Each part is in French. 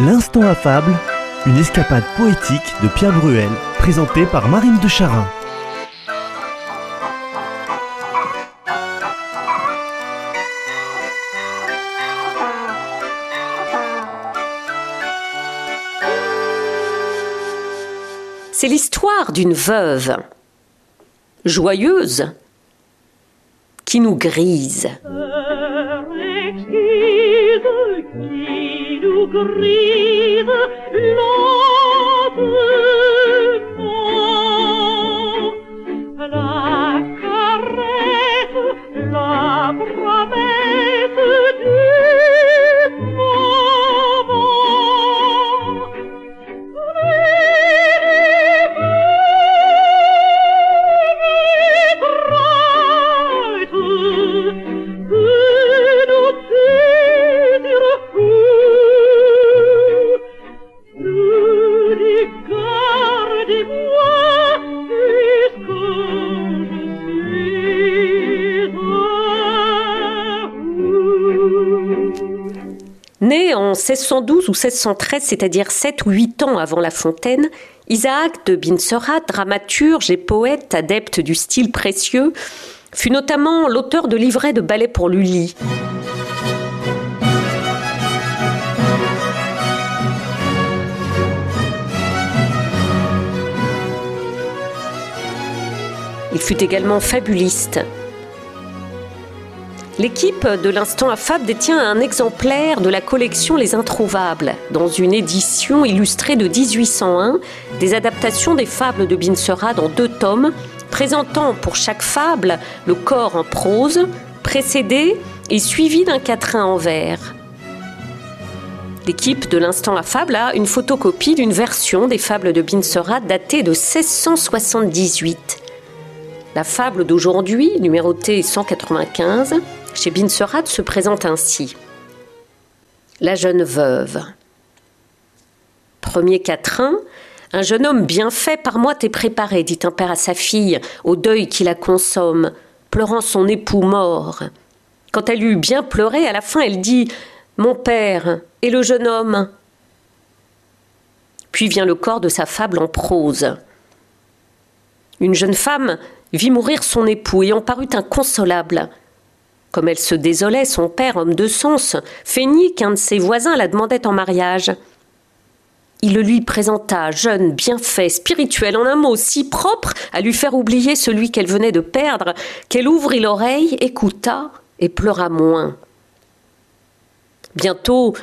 L'instant affable, une escapade poétique de Pierre Bruel, présentée par Marine de Charin. C'est l'histoire d'une veuve, joyeuse, qui nous grise. Né en 1612 ou 1613, c'est-à-dire 7 ou 8 ans avant La Fontaine, Isaac de Binserat, dramaturge et poète adepte du style précieux, fut notamment l'auteur de livrets de ballets pour Lully. Il fut également fabuliste. L'équipe de l'Instant affable détient un exemplaire de la collection Les Introuvables, dans une édition illustrée de 1801, des adaptations des fables de Binserat dans deux tomes, présentant pour chaque fable le corps en prose, précédé et suivi d'un quatrain en vers. L'équipe de l'Instant affable a une photocopie d'une version des fables de Binserat datée de 1678. La fable d'aujourd'hui, numérotée 195, chez Binserat se présente ainsi. La jeune veuve. Premier quatrain, un jeune homme bien fait par moi t'est préparé, dit un père à sa fille, au deuil qui la consomme, pleurant son époux mort. Quand elle eut bien pleuré, à la fin elle dit Mon père et le jeune homme. Puis vient le corps de sa fable en prose. Une jeune femme vit mourir son époux et en parut inconsolable. Comme elle se désolait, son père, homme de sens, feignit qu'un de ses voisins la demandait en mariage. Il le lui présenta, jeune, bien fait, spirituel, en un mot si propre à lui faire oublier celui qu'elle venait de perdre, qu'elle ouvrit l'oreille, écouta et pleura moins. Bientôt,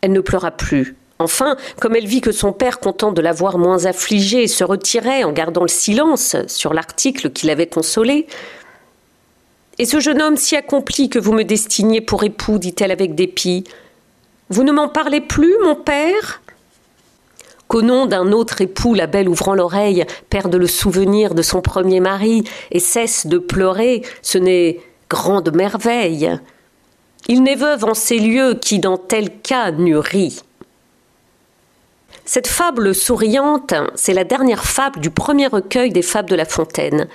elle ne pleura plus. Enfin, comme elle vit que son père, content de la voir moins affligée, se retirait en gardant le silence sur l'article qui l'avait consolée, et ce jeune homme si accompli que vous me destiniez pour époux, dit-elle avec dépit, vous ne m'en parlez plus, mon père? Qu'au nom d'un autre époux, la belle ouvrant l'oreille, perde le souvenir de son premier mari et cesse de pleurer, ce n'est grande merveille. Il n'est veuve en ces lieux qui, dans tel cas, n'eût ri. Cette fable souriante, c'est la dernière fable du premier recueil des fables de La Fontaine.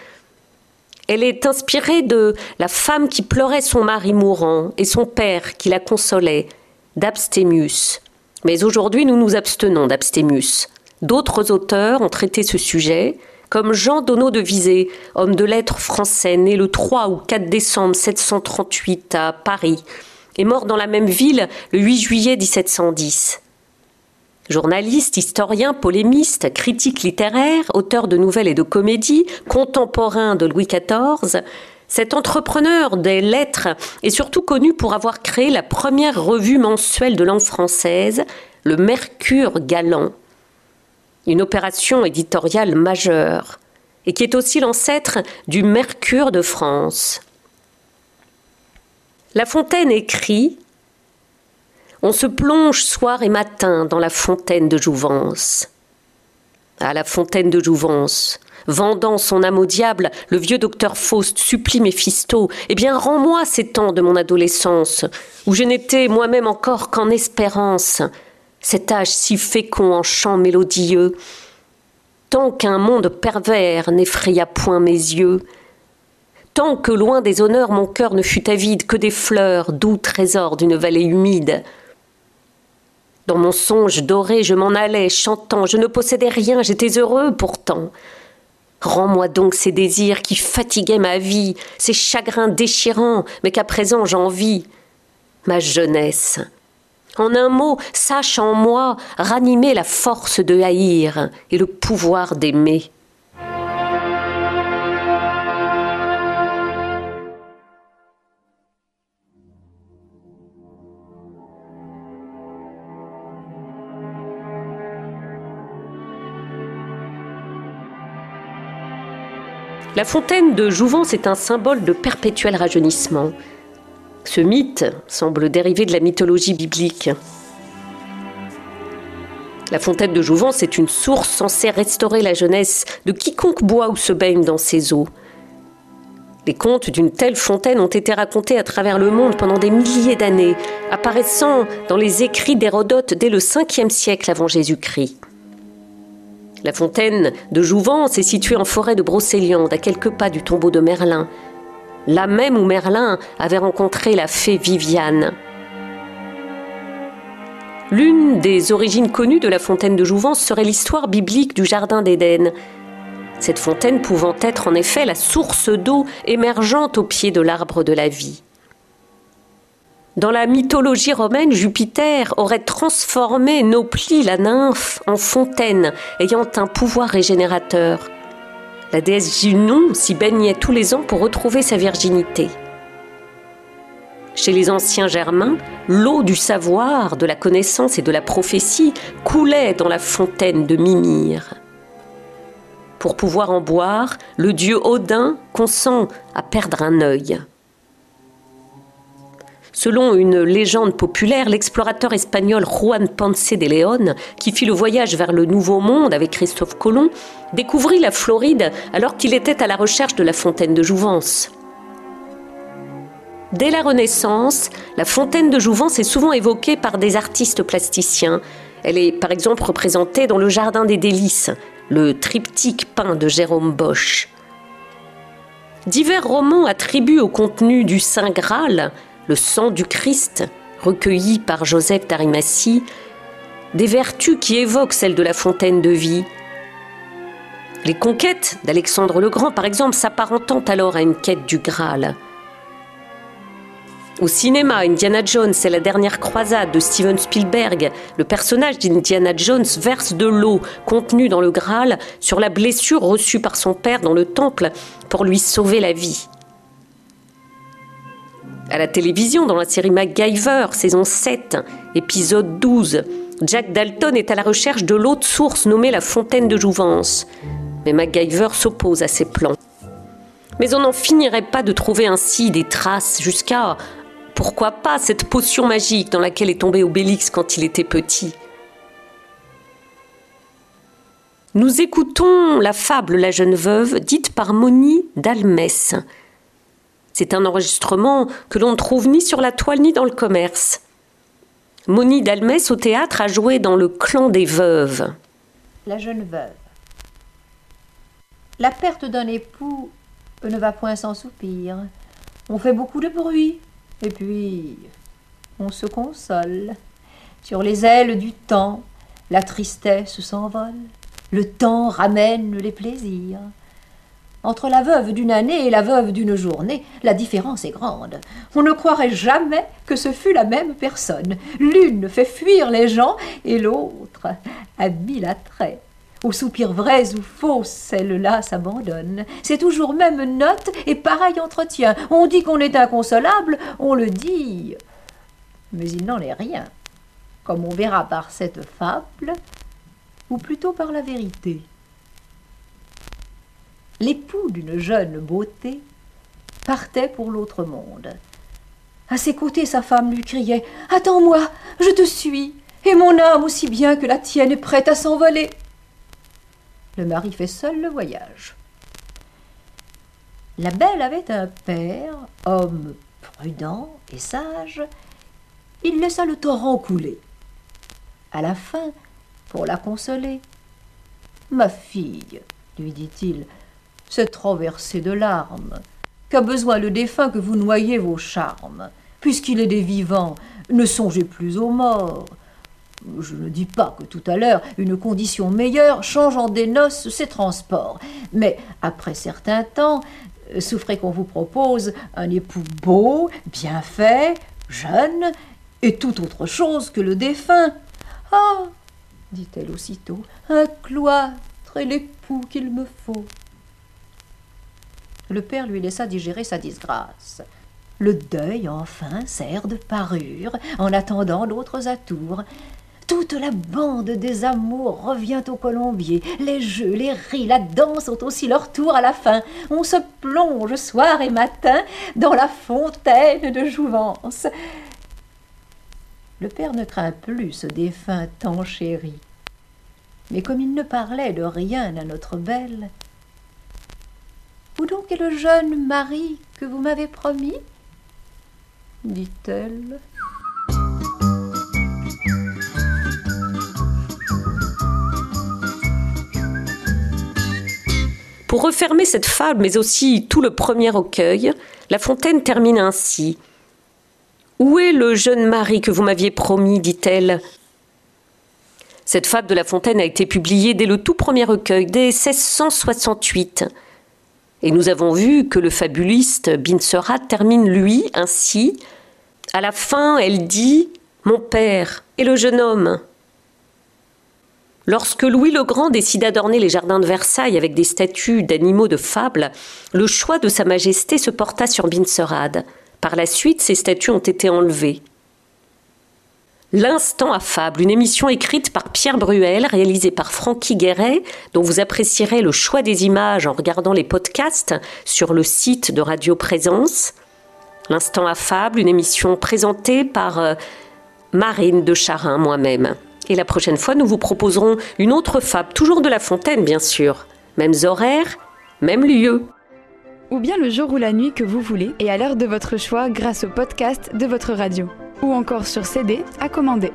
Elle est inspirée de la femme qui pleurait son mari mourant et son père qui la consolait, d'Abstémius. Mais aujourd'hui, nous nous abstenons d'Abstémius. D'autres auteurs ont traité ce sujet, comme Jean Donneau de Visé, homme de lettres français, né le 3 ou 4 décembre 1738 à Paris, et mort dans la même ville le 8 juillet 1710. Journaliste, historien, polémiste, critique littéraire, auteur de nouvelles et de comédies, contemporain de Louis XIV, cet entrepreneur des lettres est surtout connu pour avoir créé la première revue mensuelle de langue française, le Mercure Galant, une opération éditoriale majeure, et qui est aussi l'ancêtre du Mercure de France. La Fontaine écrit on se plonge soir et matin dans la fontaine de jouvence. À la fontaine de jouvence, vendant son âme au diable, le vieux docteur Faust supplie Méphisto Eh bien, rends-moi ces temps de mon adolescence, où je n'étais moi-même encore qu'en espérance, cet âge si fécond en chants mélodieux, tant qu'un monde pervers n'effraya point mes yeux, tant que loin des honneurs mon cœur ne fut avide que des fleurs, doux trésors d'une vallée humide, Dans mon songe doré, je m'en allais, chantant, je ne possédais rien, j'étais heureux pourtant. Rends-moi donc ces désirs qui fatiguaient ma vie, ces chagrins déchirants, mais qu'à présent j'envie. Ma jeunesse. En un mot, sache en moi ranimer la force de haïr et le pouvoir d'aimer. La fontaine de Jouvence est un symbole de perpétuel rajeunissement. Ce mythe semble dériver de la mythologie biblique. La fontaine de Jouvence est une source censée restaurer la jeunesse de quiconque boit ou se baigne dans ses eaux. Les contes d'une telle fontaine ont été racontés à travers le monde pendant des milliers d'années, apparaissant dans les écrits d'Hérodote dès le 5e siècle avant Jésus-Christ. La fontaine de Jouvence est située en forêt de Brocéliande, à quelques pas du tombeau de Merlin, là même où Merlin avait rencontré la fée Viviane. L'une des origines connues de la fontaine de Jouvence serait l'histoire biblique du Jardin d'Éden. Cette fontaine pouvant être en effet la source d'eau émergeante au pied de l'arbre de la vie. Dans la mythologie romaine, Jupiter aurait transformé Nopli, la nymphe, en fontaine, ayant un pouvoir régénérateur. La déesse Junon s'y baignait tous les ans pour retrouver sa virginité. Chez les anciens Germains, l'eau du savoir, de la connaissance et de la prophétie coulait dans la fontaine de Mimir. Pour pouvoir en boire, le dieu Odin consent à perdre un œil. Selon une légende populaire, l'explorateur espagnol Juan Ponce de León, qui fit le voyage vers le Nouveau Monde avec Christophe Colomb, découvrit la Floride alors qu'il était à la recherche de la fontaine de Jouvence. Dès la Renaissance, la fontaine de Jouvence est souvent évoquée par des artistes plasticiens. Elle est par exemple représentée dans le Jardin des Délices, le triptyque peint de Jérôme Bosch. Divers romans attribuent au contenu du Saint Graal le sang du Christ, recueilli par Joseph d'Arimathie, des vertus qui évoquent celles de la fontaine de vie. Les conquêtes d'Alexandre le Grand, par exemple, s'apparentant alors à une quête du Graal. Au cinéma, Indiana Jones et la dernière croisade de Steven Spielberg, le personnage d'Indiana Jones verse de l'eau contenue dans le Graal sur la blessure reçue par son père dans le temple pour lui sauver la vie à la télévision dans la série MacGyver, saison 7, épisode 12. Jack Dalton est à la recherche de l'autre source nommée la fontaine de Jouvence. Mais MacGyver s'oppose à ses plans. Mais on n'en finirait pas de trouver ainsi des traces jusqu'à, pourquoi pas, cette potion magique dans laquelle est tombé Obélix quand il était petit. Nous écoutons la fable La jeune veuve, dite par Moni d'Almès. C'est un enregistrement que l'on ne trouve ni sur la toile ni dans le commerce. Moni d'Almès au théâtre a joué dans le clan des veuves. La jeune veuve. La perte d'un époux ne va point sans soupir. On fait beaucoup de bruit, et puis on se console. Sur les ailes du temps, la tristesse s'envole. Le temps ramène les plaisirs. Entre la veuve d'une année et la veuve d'une journée, la différence est grande. On ne croirait jamais que ce fût la même personne. L'une fait fuir les gens et l'autre habille l'attrait. Aux soupirs vrais ou faux, celle-là s'abandonne. C'est toujours même note et pareil entretien. On dit qu'on est inconsolable, on le dit. Mais il n'en est rien, comme on verra par cette fable, ou plutôt par la vérité l'époux d'une jeune beauté, partait pour l'autre monde. À ses côtés, sa femme lui criait Attends-moi, je te suis, et mon âme aussi bien que la tienne est prête à s'envoler. Le mari fait seul le voyage. La belle avait un père, homme prudent et sage. Il laissa le torrent couler. À la fin, pour la consoler, Ma fille, lui dit-il, c'est trop versé de larmes. Qu'a besoin le défunt que vous noyez vos charmes Puisqu'il est des vivants, ne songez plus aux morts. Je ne dis pas que tout à l'heure, une condition meilleure changeant des noces ses transports. Mais après certain temps, souffrez qu'on vous propose un époux beau, bien fait, jeune, et tout autre chose que le défunt. Ah dit-elle aussitôt, un cloître est l'époux qu'il me faut. Le père lui laissa digérer sa disgrâce. Le deuil, enfin, sert de parure, en attendant d'autres atours. Toute la bande des amours revient au colombier. Les jeux, les rires, la danse ont aussi leur tour à la fin. On se plonge soir et matin dans la fontaine de jouvence. Le père ne craint plus ce défunt tant chéri. Mais comme il ne parlait de rien à notre belle, où donc est le jeune mari que vous m'avez promis? dit-elle. Pour refermer cette fable, mais aussi tout le premier recueil, La Fontaine termine ainsi. Où est le jeune mari que vous m'aviez promis? dit-elle. Cette fable de La Fontaine a été publiée dès le tout premier recueil, dès 1668. Et nous avons vu que le fabuliste Binserat termine lui ainsi. À la fin, elle dit Mon père et le jeune homme. Lorsque Louis le Grand décida d'orner les jardins de Versailles avec des statues d'animaux de fable, le choix de Sa Majesté se porta sur Binserade. Par la suite, ces statues ont été enlevées. L'instant à fable, une émission écrite par Pierre Bruel, réalisée par Francky Guéret, dont vous apprécierez le choix des images en regardant les podcasts sur le site de Radio Présence. L'instant à fable, une émission présentée par euh, Marine de Charin, moi-même. Et la prochaine fois, nous vous proposerons une autre fable, toujours de La Fontaine, bien sûr. Mêmes horaires, même lieu. Ou bien le jour ou la nuit que vous voulez, et à l'heure de votre choix grâce au podcast de votre radio. Ou encore sur CD à commander.